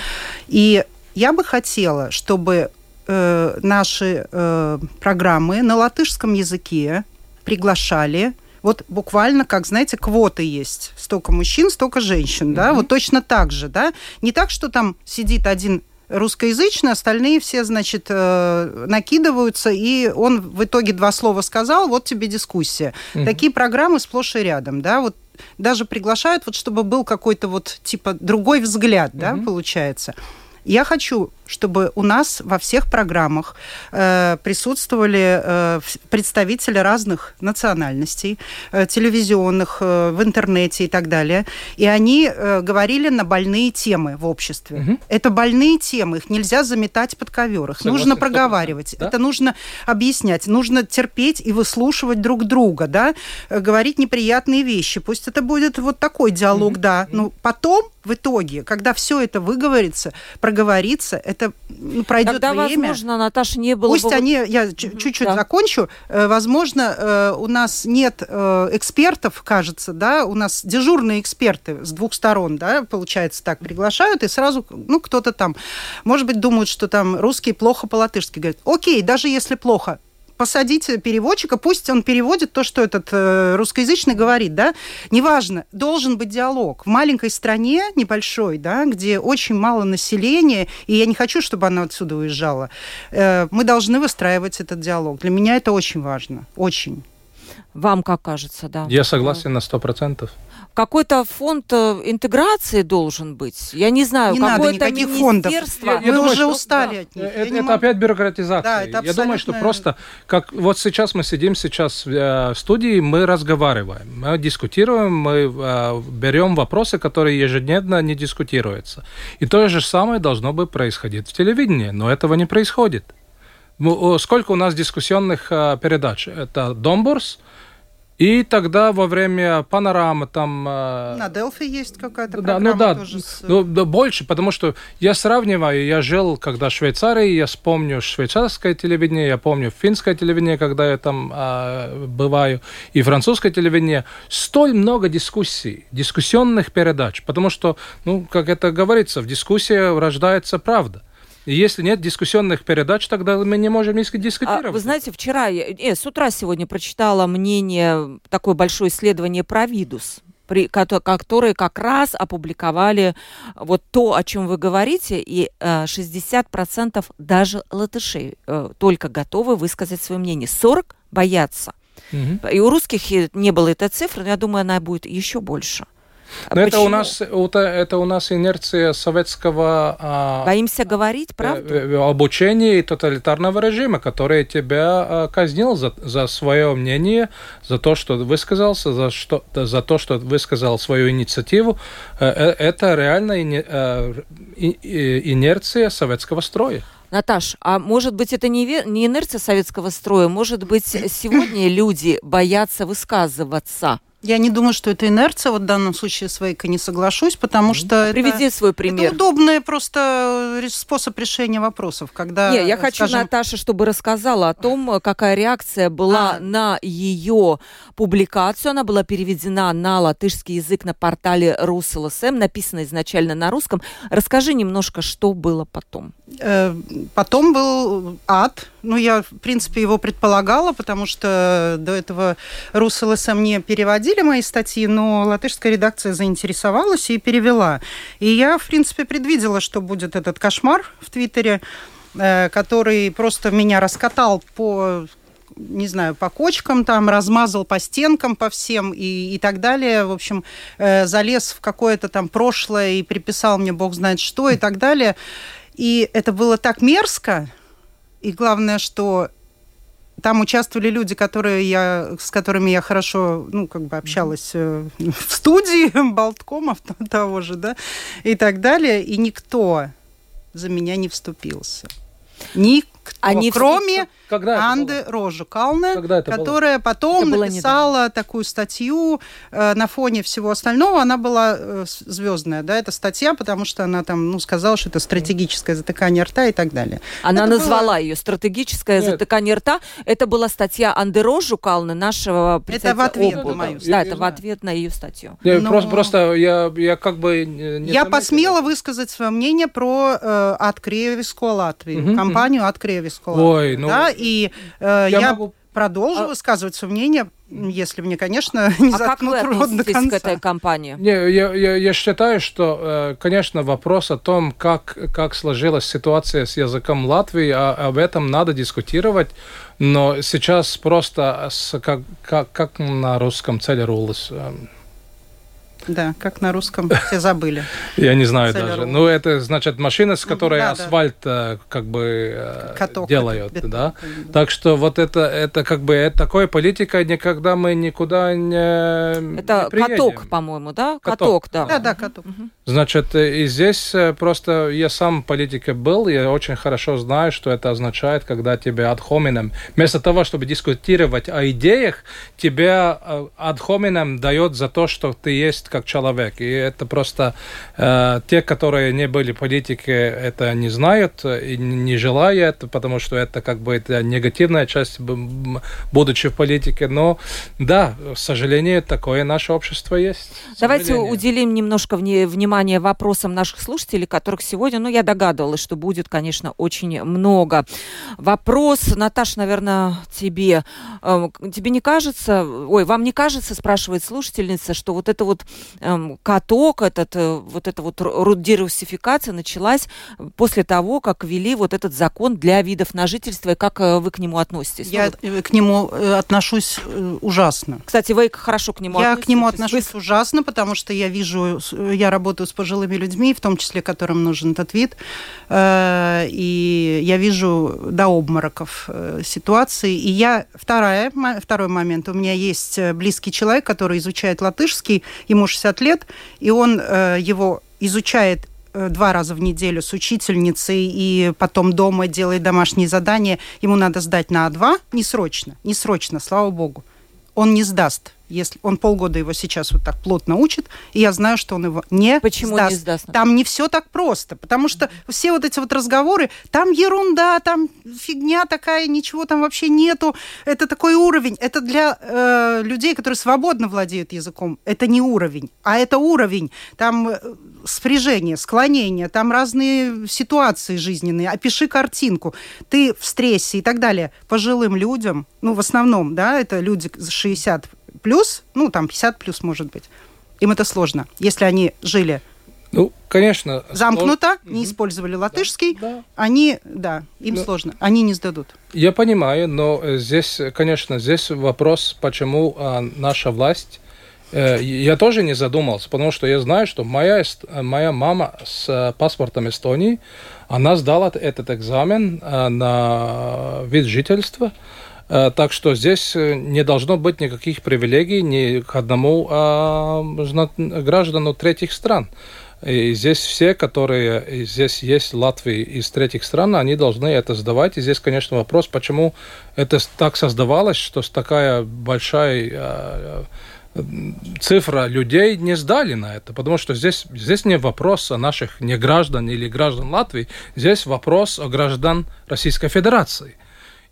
И я бы хотела, чтобы э, наши э, программы на латышском языке приглашали вот буквально, как, знаете, квоты есть. Столько мужчин, столько женщин, да, вот точно так же, да. Не так, что там сидит один русскоязычный, остальные все, значит, э, накидываются, и он в итоге два слова сказал, вот тебе дискуссия. Такие программы сплошь и рядом, да, вот даже приглашают, вот чтобы был какой-то вот, типа, другой взгляд, да, получается. Я хочу, чтобы у нас во всех программах э, присутствовали э, представители разных национальностей, э, телевизионных, э, в интернете и так далее. И они э, говорили на больные темы в обществе. Угу. Это больные темы, их нельзя заметать под ковер, их Согласен, нужно проговаривать, да? это нужно объяснять, нужно терпеть и выслушивать друг друга, да, э, говорить неприятные вещи. Пусть это будет вот такой диалог, угу. да, но потом в итоге, когда все это выговорится, проговорится, это ну, пройдет Тогда, время. возможно, Наташа, не было Пусть бы... они, я чуть-чуть да. закончу, э, возможно, э, у нас нет э, экспертов, кажется, да, у нас дежурные эксперты с двух сторон, да, получается так, приглашают, и сразу, ну, кто-то там, может быть, думают, что там русский плохо по-латышски говорят. Окей, даже если плохо, посадить переводчика, пусть он переводит то, что этот э, русскоязычный говорит, да, неважно, должен быть диалог. В маленькой стране, небольшой, да, где очень мало населения, и я не хочу, чтобы она отсюда уезжала, э, мы должны выстраивать этот диалог. Для меня это очень важно, очень. Вам как кажется, да? Я согласен на сто процентов какой-то фонд э, интеграции должен быть. Я не знаю, не какое-то никаких фондов. Я, я Мы думаю, уже что, устали да, от них. Это, это могу... опять бюрократизация. Да, это абсолютно... Я думаю, что просто, как вот сейчас мы сидим сейчас в э, студии, мы разговариваем, мы дискутируем, мы э, берем вопросы, которые ежедневно не дискутируются. И то же самое должно бы происходить в телевидении, но этого не происходит. Сколько у нас дискуссионных передач? Это Домбурс, и тогда во время панорамы там... Э, На Делфи есть какая-то да, программа ну, да, тоже с... ну, да, больше, потому что я сравниваю, я жил, когда в Швейцарии, я вспомню швейцарское телевидение, я помню финское телевидение, когда я там э, бываю, и французское телевидение. Столь много дискуссий, дискуссионных передач, потому что, ну, как это говорится, в дискуссии рождается правда. Если нет дискуссионных передач, тогда мы не можем дискутировать. А, вы знаете, вчера, э, с утра сегодня прочитала мнение, такое большое исследование про Видус при, которые как раз опубликовали вот то, о чем вы говорите, и э, 60% даже латышей э, только готовы высказать свое мнение. 40 боятся. Угу. И у русских не было этой цифры, но я думаю, она будет еще больше. Но это у нас это у нас инерция советского а, боимся говорить э, правду э, обучения и тоталитарного режима, который тебя а, казнил за, за свое мнение, за то, что высказался, за что за то, что высказал свою инициативу. Это реально инерция советского строя. Наташ, а может быть это не, не инерция советского строя, может быть сегодня люди боятся высказываться? Я не думаю, что это инерция. Вот в данном случае с Вейко не соглашусь, потому что... Приведи это, свой пример. Это удобный просто э, способ решения вопросов, когда... Не, я хочу скажем... Наташа, чтобы рассказала о том, какая реакция была а. на ее публикацию. Она была переведена на латышский язык на портале РусЛСМ, написана изначально на русском. Расскажи немножко, что было потом. Э, потом был ад. Ну, я, в принципе, его предполагала, потому что до этого РусЛСМ не переводили мои статьи, но латышская редакция заинтересовалась и перевела. И я, в принципе, предвидела, что будет этот кошмар в Твиттере, э, который просто меня раскатал по не знаю, по кочкам там, размазал по стенкам, по всем и, и так далее. В общем, э, залез в какое-то там прошлое и приписал мне бог знает что и так далее. И это было так мерзко. И главное, что там участвовали люди, которые я, с которыми я хорошо, ну, как бы общалась э, в студии Болткомов того же, да, и так далее. И никто за меня не вступился. Никто Они кроме когда Анды Рожу Калне, которая было? потом это написала такую статью э, на фоне всего остального. Она была э, звездная, да, эта статья, потому что она там, ну, сказала, что это стратегическое затыкание рта и так далее. Она это назвала было... ее стратегическое Нет. затыкание рта. Это была статья Анды Рожу Калны, нашего Это в ответ на мою Да, это в ответ на ее статью. Я, Но... просто, просто я, я как бы не Я посмела высказать свое мнение про э, Откревиско Латвию, угу, компанию Откревиско Вискола. Ой, ну... Да, и э, я, я могу... продолжу а... высказывать свое мнение, если мне, конечно, не а заткнут как вы рот до конца. к этой компании? Не, я, я, я считаю, что, э, конечно, вопрос о том, как, как сложилась ситуация с языком Латвии, а, об этом надо дискутировать, но сейчас просто с, как, как, как на русском целерулыс. Да, как на русском все забыли. Я не знаю даже. Ну, это значит машина, с которой асфальт э, как бы э, делают, да? Так что вот это, это как бы это такой политика никогда мы никуда не Это каток, по-моему, да? Каток, да. Да, да, каток. Значит, э, и здесь просто я сам политика был, я очень хорошо знаю, что это означает, когда тебя ad hominem, вместо того, чтобы дискутировать о идеях, тебя ad hominem дает за то, что ты есть как человек. И это просто э, те, которые не были политики, это не знают и не желают, потому что это как бы это негативная часть, будучи в политике. Но да, к сожалению, такое наше общество есть. Давайте уделим немножко внимания вопросам наших слушателей, которых сегодня, ну, я догадывалась, что будет, конечно, очень много. Вопрос, Наташа, наверное, тебе. Эм, тебе не кажется, ой, вам не кажется, спрашивает слушательница, что вот это вот эм, каток, этот, э, вот эта вот дерусификация началась после того, как ввели вот этот закон для видов на жительство, и как э, вы к нему относитесь? Я ну, к нему э, отношусь ужасно. Кстати, вы хорошо к нему я относитесь? Я к нему отношусь вы... ужасно, потому что я вижу, я работаю с пожилыми людьми, в том числе которым нужен этот вид, и я вижу до обмороков ситуации. И я, вторая, второй момент, у меня есть близкий человек, который изучает латышский, ему 60 лет, и он э, его изучает э, два раза в неделю с учительницей и потом дома делает домашние задания. Ему надо сдать на А2, не срочно, не срочно, слава богу. Он не сдаст если он полгода его сейчас вот так плотно учит, и я знаю, что он его не Почему сдаст. не сдаст? Там не все так просто, потому что все вот эти вот разговоры, там ерунда, там фигня такая, ничего там вообще нету. Это такой уровень. Это для э, людей, которые свободно владеют языком. Это не уровень, а это уровень. Там э, спряжение, склонение, там разные ситуации жизненные. Опиши картинку. Ты в стрессе и так далее. Пожилым людям, ну, в основном, да, это люди 60 плюс, ну, там 50 плюс, может быть. Им это сложно. Если они жили ну, конечно. Замкнуто, слож... не использовали латышский, да, да. они, да, им но... сложно, они не сдадут. Я понимаю, но здесь, конечно, здесь вопрос, почему а, наша власть э, я тоже не задумался, потому что я знаю, что моя, моя мама с паспортом Эстонии, она сдала этот экзамен на вид жительства, так что здесь не должно быть никаких привилегий ни к одному а, граждану третьих стран. И здесь все, которые здесь есть Латвии из третьих стран, они должны это сдавать. И здесь, конечно, вопрос, почему это так создавалось, что такая большая э, цифра людей не сдали на это, потому что здесь, здесь не вопрос о наших не граждан или граждан Латвии, здесь вопрос о граждан Российской Федерации.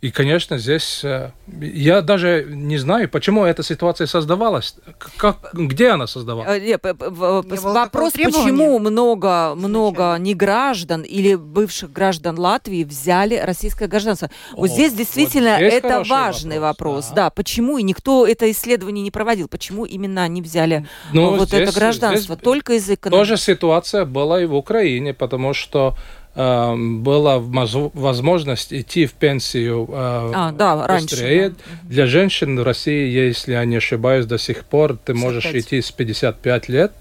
И, конечно, здесь э, я даже не знаю, почему эта ситуация создавалась, как, где она создавалась. Э, вопрос, почему много, много не граждан или бывших граждан Латвии взяли российское гражданство. Вот О, здесь действительно вот здесь это важный вопрос. вопрос. Да. да, почему и никто это исследование не проводил, почему именно они взяли ну, вот здесь, это гражданство здесь только из экономики. Тоже ситуация была и в Украине, потому что была возможность идти в пенсию э, а, да, быстрее. Раньше, да. Для женщин в России, если я не ошибаюсь, до сих пор ты 55. можешь идти с 55 лет.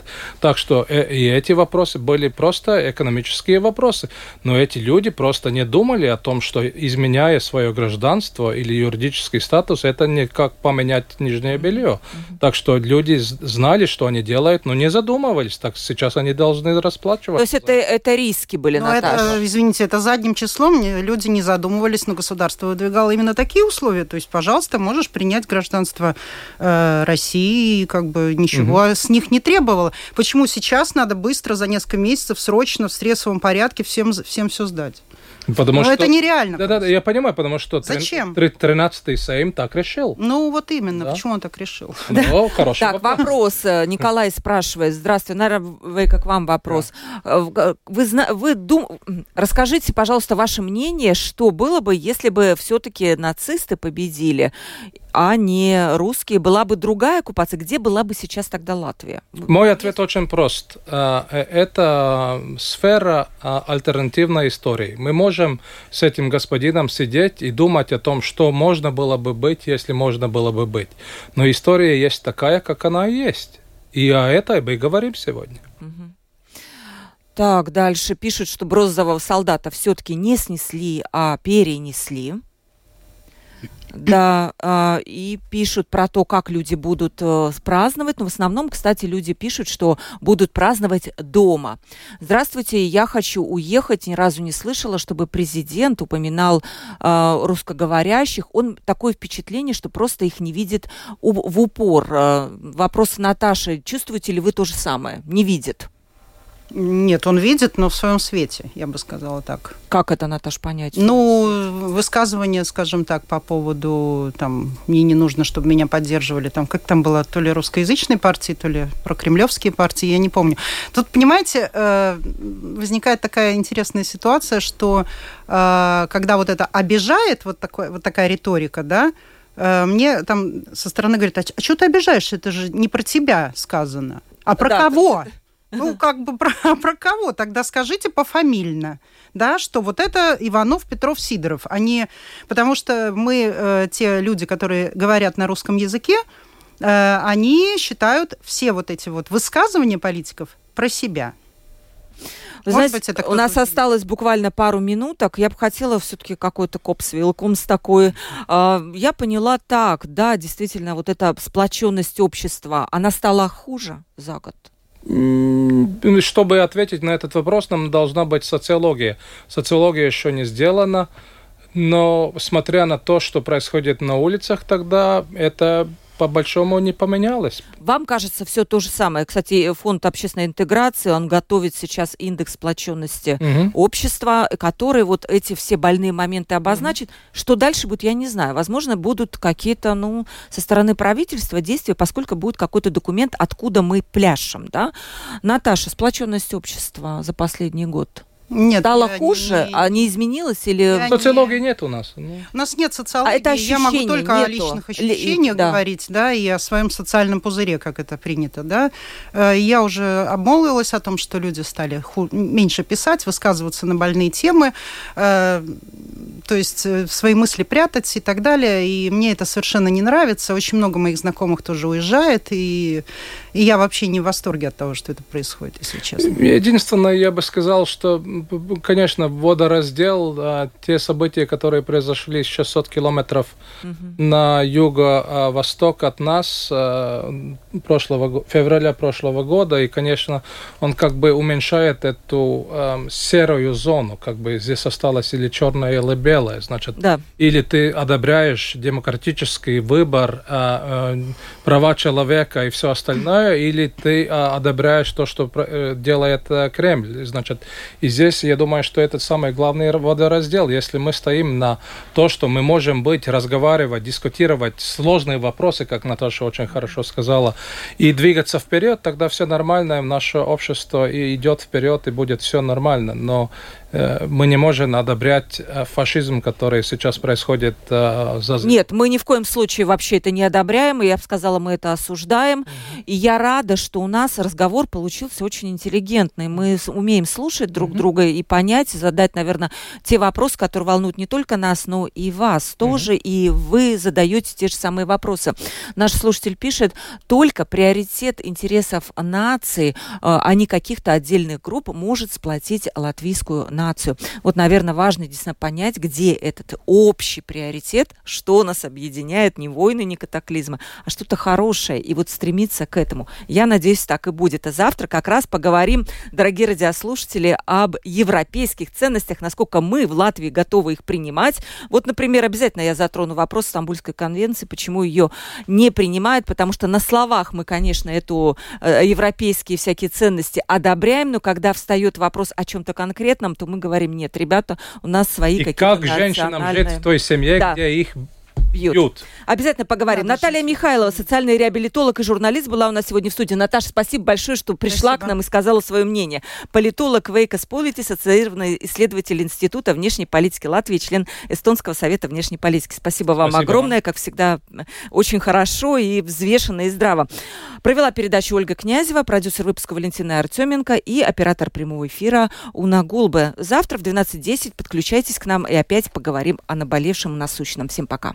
Так что э, и эти вопросы были просто экономические вопросы. Но эти люди просто не думали о том, что изменяя свое гражданство или юридический статус, это не как поменять нижнее белье. Mm-hmm. Так что люди знали, что они делают, но не задумывались. Так сейчас они должны расплачиваться. То есть это, это риски были, но Наташа? Э, извините, это задним числом люди не задумывались, но государство выдвигало именно такие условия. То есть, пожалуйста, можешь принять гражданство э, России, как бы ничего угу. с них не требовало. Почему сейчас надо быстро, за несколько месяцев, срочно, в стрессовом порядке всем, всем все сдать? Потому Но что... это нереально. Да, да, я понимаю, потому что Зачем? 13-й Сейм так решил. Ну, вот именно. Да. Почему он так решил? Ну, хороший Так, вопрос. Э, Николай спрашивает. Здравствуйте, наверное, как вам вопрос. Э, э, вы, вы дум... Расскажите, пожалуйста, ваше мнение, что было бы, если бы все-таки нацисты победили, а не русские? Была бы другая оккупация? Где была бы сейчас тогда Латвия? Мой ответ очень прост. Это сфера альтернативной истории. Мы можем можем с этим господином сидеть и думать о том, что можно было бы быть, если можно было бы быть. Но история есть такая, как она есть. И о этой мы говорим сегодня. Так, дальше пишут, что бронзового солдата все-таки не снесли, а перенесли. Да, э, и пишут про то, как люди будут э, праздновать. Но в основном, кстати, люди пишут, что будут праздновать дома. Здравствуйте, я хочу уехать. Ни разу не слышала, чтобы президент упоминал э, русскоговорящих. Он такое впечатление, что просто их не видит в упор. Э, вопрос Наташи. Чувствуете ли вы то же самое? Не видит. Нет, он видит, но в своем свете, я бы сказала так. Как это, Наташ, понять? Ну, высказывание, скажем так, по поводу, там, мне не нужно, чтобы меня поддерживали, там, как там было, то ли русскоязычной партии, то ли прокремлевские партии, я не помню. Тут, понимаете, э, возникает такая интересная ситуация, что э, когда вот это обижает, вот, такой, вот такая риторика, да, э, мне там со стороны говорят, а, а что ты обижаешь, это же не про тебя сказано, а про да, кого? Ну, как бы про, про кого? Тогда скажите пофамильно, да, что вот это Иванов, Петров, Сидоров. Они, потому что мы, э, те люди, которые говорят на русском языке, э, они считают все вот эти вот высказывания политиков про себя. Вы Может знаете, быть, у нас осталось буквально пару минуток. Я бы хотела все-таки какой-то коп с вилком с такой. Э, я поняла так, да, действительно, вот эта сплоченность общества, она стала хуже за год. Чтобы ответить на этот вопрос, нам должна быть социология. Социология еще не сделана, но смотря на то, что происходит на улицах, тогда это по большому не поменялось. Вам кажется все то же самое. Кстати, фонд общественной интеграции, он готовит сейчас индекс сплоченности угу. общества, который вот эти все больные моменты обозначит. Угу. Что дальше будет, я не знаю. Возможно, будут какие-то, ну, со стороны правительства действия, поскольку будет какой-то документ, откуда мы пляшем, да. Наташа, сплоченность общества за последний год. Нет, стало хуже, не, а не изменилось или... Социологии не... нет у нас. Ну. У нас нет социологии. А это Я могу только нету. о личных ощущениях да. говорить, да, и о своем социальном пузыре, как это принято, да. Э, я уже обмолвилась о том, что люди стали ху... меньше писать, высказываться на больные темы. Э, то есть э, свои мысли прятать и так далее. И мне это совершенно не нравится. Очень много моих знакомых тоже уезжает, и, и я вообще не в восторге от того, что это происходит, если честно. Единственное, я бы сказал, что, конечно, водораздел, те события, которые произошли 600 километров угу. на юго-восток от нас прошлого, февраля прошлого года, и, конечно, он как бы уменьшает эту э, серую зону, как бы здесь осталось или черное, или белое, значит, да. или ты одобряешь демократический выбор, э, права человека и все остальное, или ты э, одобряешь то, что э, делает э, Кремль, значит, и здесь я думаю, что это самый главный водораздел, если мы стоим на то, что мы можем быть, разговаривать, дискутировать сложные вопросы, как Наташа очень хорошо сказала, и двигаться вперед, тогда все нормально, наше общество идет вперед, и будет все нормально. Но мы не можем одобрять э, фашизм, который сейчас происходит э, за... Нет, мы ни в коем случае вообще это не одобряем, и я бы сказала, мы это осуждаем. Mm-hmm. И я рада, что у нас разговор получился очень интеллигентный. Мы умеем слушать друг mm-hmm. друга и понять, задать, наверное, те вопросы, которые волнуют не только нас, но и вас тоже, mm-hmm. и вы задаете те же самые вопросы. Наш слушатель пишет, только приоритет интересов нации, а не каких-то отдельных групп, может сплотить латвийскую нацию нацию. Вот, наверное, важно действительно понять, где этот общий приоритет, что нас объединяет, не войны, не катаклизмы, а что-то хорошее, и вот стремиться к этому. Я надеюсь, так и будет. А завтра как раз поговорим, дорогие радиослушатели, об европейских ценностях, насколько мы в Латвии готовы их принимать. Вот, например, обязательно я затрону вопрос Стамбульской конвенции, почему ее не принимают, потому что на словах мы, конечно, эту э, европейские всякие ценности одобряем, но когда встает вопрос о чем-то конкретном, то мы говорим, нет, ребята, у нас свои какие-то как женщинам жить в той семье, да. где их бьют. бьют. Обязательно поговорим. Да, Наталья Михайлова, социальный реабилитолог и журналист, была у нас сегодня в студии. Наташа, спасибо большое, что пришла спасибо. к нам и сказала свое мнение. Политолог Вейка Сполити, ассоциированный исследователь Института внешней политики Латвии, член Эстонского совета внешней политики. Спасибо вам спасибо огромное, вам. как всегда, очень хорошо и взвешенно и здраво. Провела передачу Ольга Князева, продюсер выпуска Валентина Артеменко и оператор прямого эфира Уна Гулбе. Завтра в 12.10 подключайтесь к нам и опять поговорим о наболевшем и насущном. Всем пока.